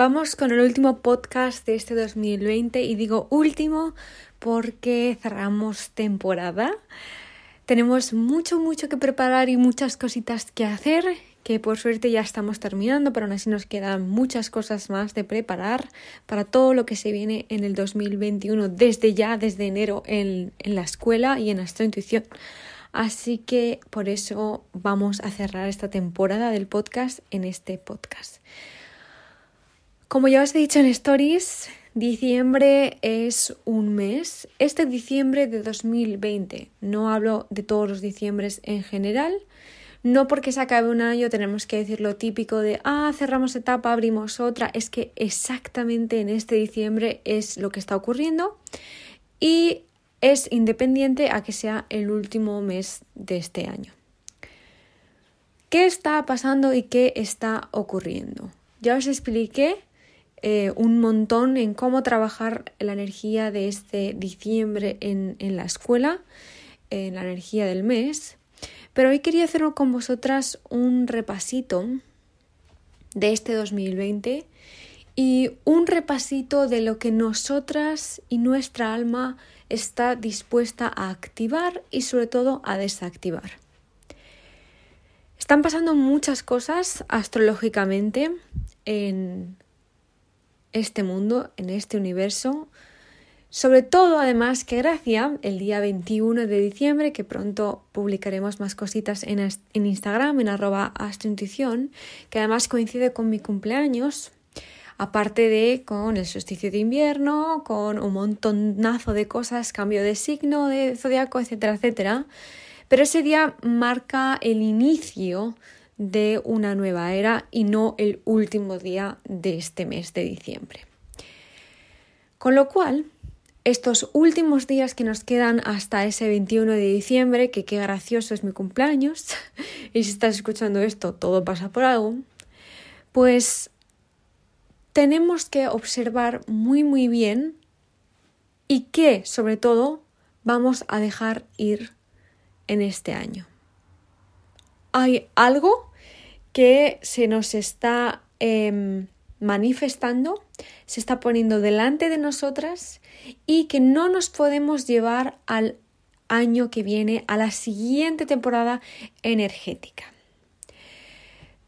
Vamos con el último podcast de este 2020 y digo último porque cerramos temporada. Tenemos mucho, mucho que preparar y muchas cositas que hacer, que por suerte ya estamos terminando, pero aún así nos quedan muchas cosas más de preparar para todo lo que se viene en el 2021, desde ya, desde enero en, en la escuela y en Astro Intuición. Así que por eso vamos a cerrar esta temporada del podcast en este podcast. Como ya os he dicho en Stories, diciembre es un mes. Este diciembre de 2020, no hablo de todos los diciembres en general, no porque se acabe un año tenemos que decir lo típico de, ah, cerramos etapa, abrimos otra. Es que exactamente en este diciembre es lo que está ocurriendo y es independiente a que sea el último mes de este año. ¿Qué está pasando y qué está ocurriendo? Ya os expliqué eh, un montón en cómo trabajar la energía de este diciembre en, en la escuela, en la energía del mes. Pero hoy quería hacer con vosotras un repasito de este 2020 y un repasito de lo que nosotras y nuestra alma está dispuesta a activar y sobre todo a desactivar. Están pasando muchas cosas astrológicamente en este mundo, en este universo. Sobre todo, además, que gracia, el día 21 de diciembre, que pronto publicaremos más cositas en, en Instagram, en arroba astrointuición, que además coincide con mi cumpleaños, aparte de con el solsticio de invierno, con un montonazo de cosas, cambio de signo, de zodiaco, etcétera, etcétera. Pero ese día marca el inicio de una nueva era y no el último día de este mes de diciembre. Con lo cual, estos últimos días que nos quedan hasta ese 21 de diciembre, que qué gracioso es mi cumpleaños, y si estás escuchando esto, todo pasa por algo, pues tenemos que observar muy muy bien y qué, sobre todo, vamos a dejar ir en este año. ¿Hay algo que se nos está em, manifestando, se está poniendo delante de nosotras y que no nos podemos llevar al año que viene, a la siguiente temporada energética.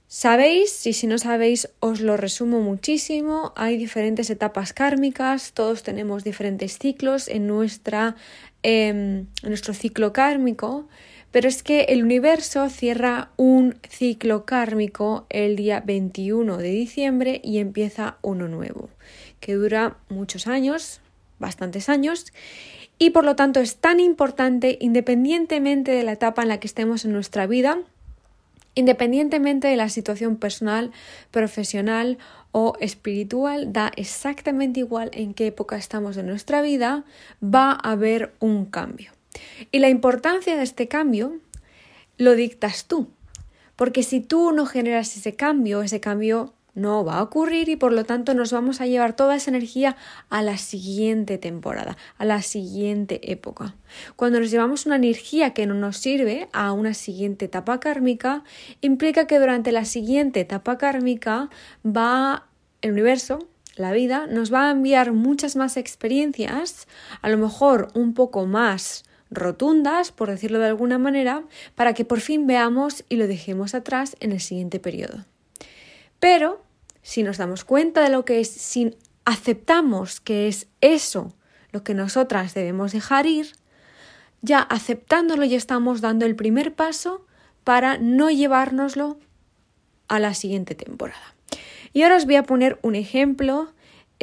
Sabéis, y si no sabéis, os lo resumo muchísimo, hay diferentes etapas kármicas, todos tenemos diferentes ciclos en, nuestra, em, en nuestro ciclo kármico, pero es que el universo cierra un ciclo kármico el día 21 de diciembre y empieza uno nuevo, que dura muchos años, bastantes años, y por lo tanto es tan importante independientemente de la etapa en la que estemos en nuestra vida, independientemente de la situación personal, profesional o espiritual, da exactamente igual en qué época estamos de nuestra vida, va a haber un cambio. Y la importancia de este cambio lo dictas tú, porque si tú no generas ese cambio, ese cambio no va a ocurrir y por lo tanto nos vamos a llevar toda esa energía a la siguiente temporada, a la siguiente época. Cuando nos llevamos una energía que no nos sirve a una siguiente etapa kármica, implica que durante la siguiente etapa kármica va el universo, la vida, nos va a enviar muchas más experiencias, a lo mejor un poco más rotundas, por decirlo de alguna manera, para que por fin veamos y lo dejemos atrás en el siguiente periodo. Pero, si nos damos cuenta de lo que es, si aceptamos que es eso lo que nosotras debemos dejar ir, ya aceptándolo ya estamos dando el primer paso para no llevárnoslo a la siguiente temporada. Y ahora os voy a poner un ejemplo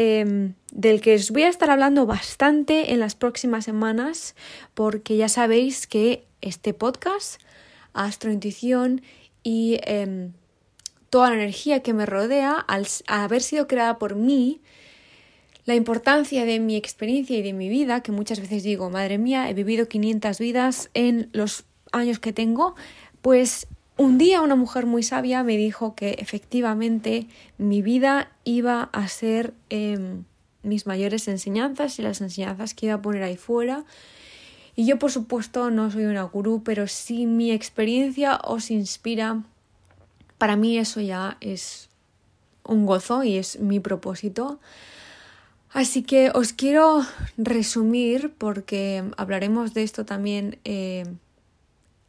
Em, del que os voy a estar hablando bastante en las próximas semanas, porque ya sabéis que este podcast, Astrointuición y em, toda la energía que me rodea, al haber sido creada por mí, la importancia de mi experiencia y de mi vida, que muchas veces digo, madre mía, he vivido 500 vidas en los años que tengo, pues un día una mujer muy sabia me dijo que efectivamente mi vida iba a ser em, mis mayores enseñanzas y las enseñanzas que iba a poner ahí fuera. Y yo por supuesto no soy una gurú, pero si mi experiencia os inspira, para mí eso ya es un gozo y es mi propósito. Así que os quiero resumir porque hablaremos de esto también eh,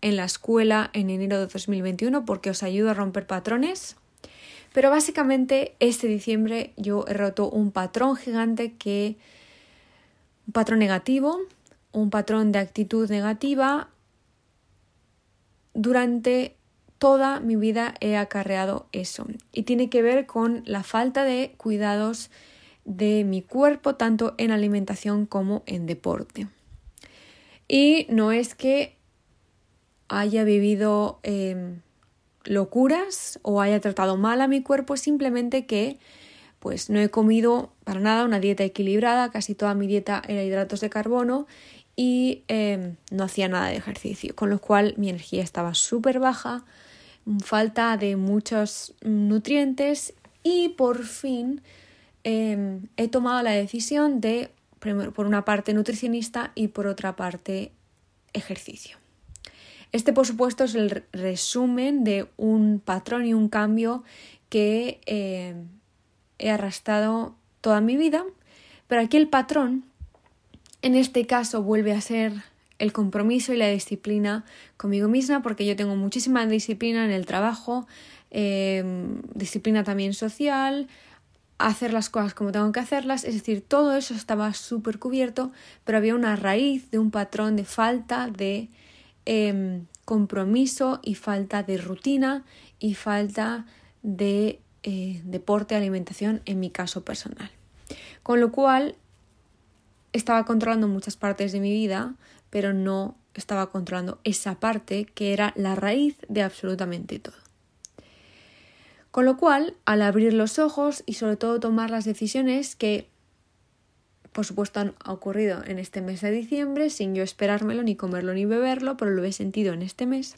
en la escuela en enero de 2021 porque os ayuda a romper patrones. Pero básicamente este diciembre yo he roto un patrón gigante que un patrón negativo, un patrón de actitud negativa. Durante toda mi vida he acarreado eso y tiene que ver con la falta de cuidados de mi cuerpo, tanto en alimentación como en deporte. Y no es que haya vivido em, locuras o haya tratado mal a mi cuerpo, simplemente que pues no he comido para nada una dieta equilibrada, casi toda mi dieta era hidratos de carbono y em, no hacía nada de ejercicio, con lo cual mi energía estaba súper baja, falta de muchos nutrientes y por fin Em, he tomado la decisión de, por una parte, nutricionista y por otra parte, ejercicio. Este, por supuesto, es el resumen de un patrón y un cambio que em, he arrastrado toda mi vida, pero aquí el patrón, en este caso, vuelve a ser el compromiso y la disciplina conmigo misma, porque yo tengo muchísima disciplina en el trabajo, em, disciplina también social, hacer las cosas como tengo que hacerlas, es decir, todo eso estaba súper cubierto, pero había una raíz de un patrón de falta de em, compromiso y falta de rutina y falta de eh, deporte, alimentación en mi caso personal. Con lo cual estaba controlando muchas partes de mi vida, pero no estaba controlando esa parte que era la raíz de absolutamente todo. Con lo cual, al abrir los ojos y sobre todo tomar las decisiones que, por supuesto, han ocurrido en este mes de diciembre, sin yo esperármelo, ni comerlo, ni beberlo, pero lo he sentido en este mes,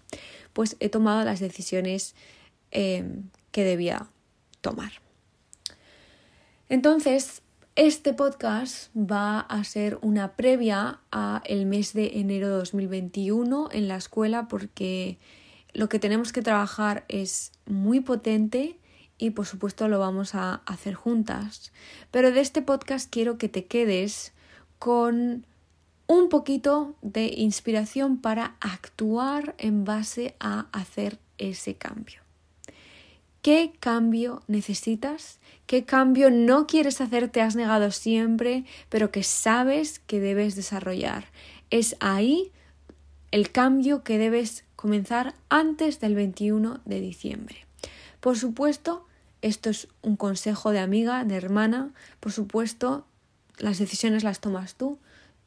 pues he tomado las decisiones em, que debía tomar. Entonces, este podcast va a ser una previa a el mes de enero de 2021 en la escuela porque lo que tenemos que trabajar es muy potente y por supuesto lo vamos a hacer juntas. Pero de este podcast quiero que te quedes con un poquito de inspiración para actuar en base a hacer ese cambio. ¿Qué cambio necesitas? ¿Qué cambio no quieres hacer, te has negado siempre, pero que sabes que debes desarrollar? Es ahí el cambio que debes comenzar antes del 21 de diciembre. Por supuesto, esto es un consejo de amiga, de hermana, por supuesto, las decisiones las tomas tú,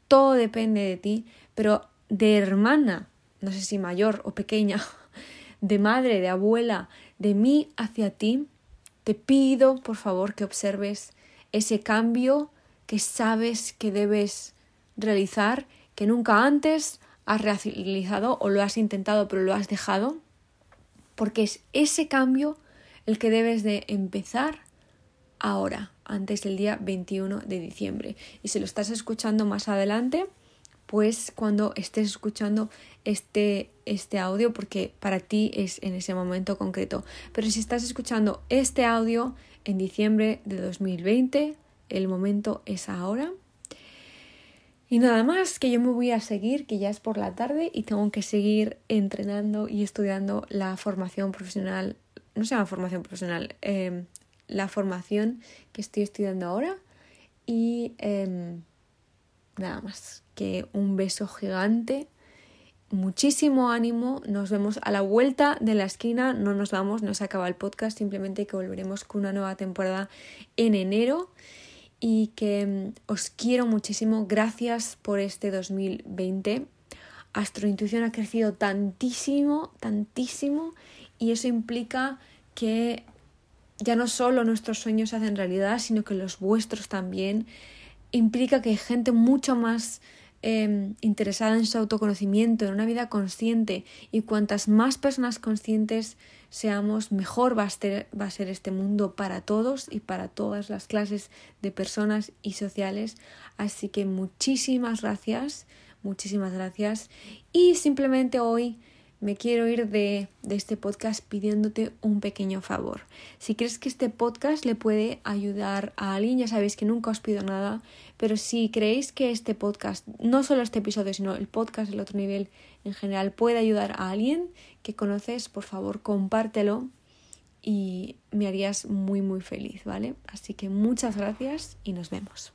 todo depende de ti, pero de hermana, no sé si mayor o pequeña, de madre, de abuela, de mí hacia ti, te pido por favor que observes ese cambio que sabes que debes realizar, que nunca antes has realizado o lo has intentado pero lo has dejado, porque es ese cambio el que debes de empezar ahora, antes del día 21 de diciembre. Y si lo estás escuchando más adelante, pues cuando estés escuchando este, este audio, porque para ti es en ese momento concreto. Pero si estás escuchando este audio en diciembre de 2020, el momento es ahora. Y nada más, que yo me voy a seguir, que ya es por la tarde y tengo que seguir entrenando y estudiando la formación profesional, no se llama formación profesional, em, la formación que estoy estudiando ahora. Y em, nada más, que un beso gigante, muchísimo ánimo, nos vemos a la vuelta de la esquina, no nos vamos, no se acaba el podcast, simplemente que volveremos con una nueva temporada en enero y que mm, os quiero muchísimo. Gracias por este 2020. Astrointuición ha crecido tantísimo, tantísimo y eso implica que ya no solo nuestros sueños se hacen realidad, sino que los vuestros también. Implica que hay gente mucho más Em, interesada en su autoconocimiento, en una vida consciente y cuantas más personas conscientes seamos, mejor va a, ser, va a ser este mundo para todos y para todas las clases de personas y sociales. Así que muchísimas gracias, muchísimas gracias. Y simplemente hoy me quiero ir de, este podcast pidiéndote un pequeño favor. Si crees que este podcast le puede ayudar a alguien, ya sabéis que nunca os pido nada, pero si creéis que este podcast, no solo este episodio, sino el podcast del otro nivel en general, puede ayudar a alguien que conoces, por favor, compártelo y me harías muy muy feliz, ¿vale? Así que muchas gracias y nos vemos.